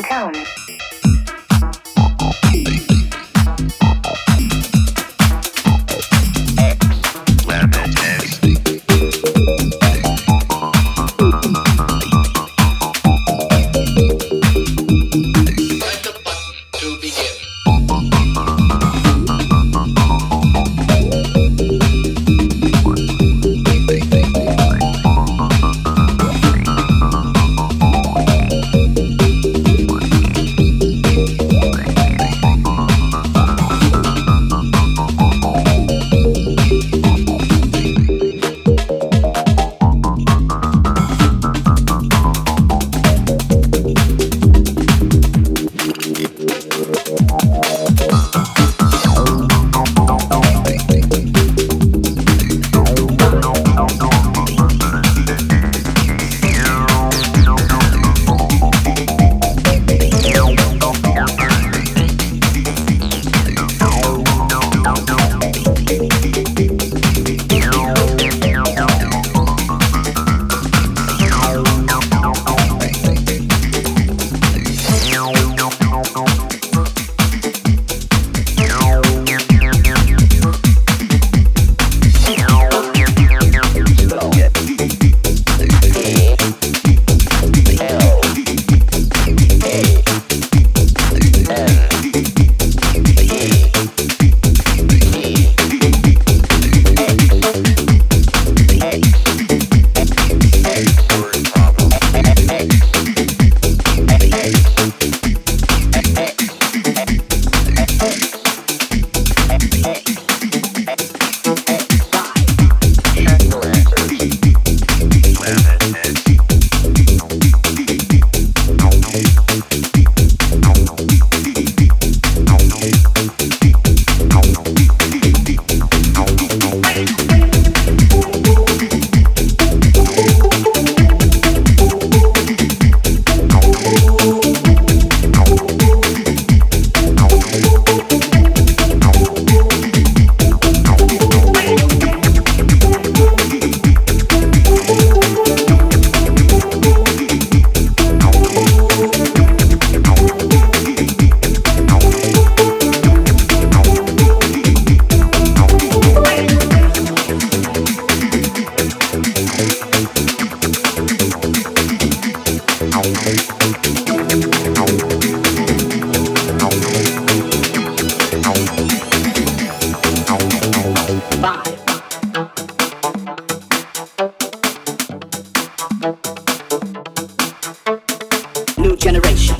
tone. generation.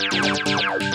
Música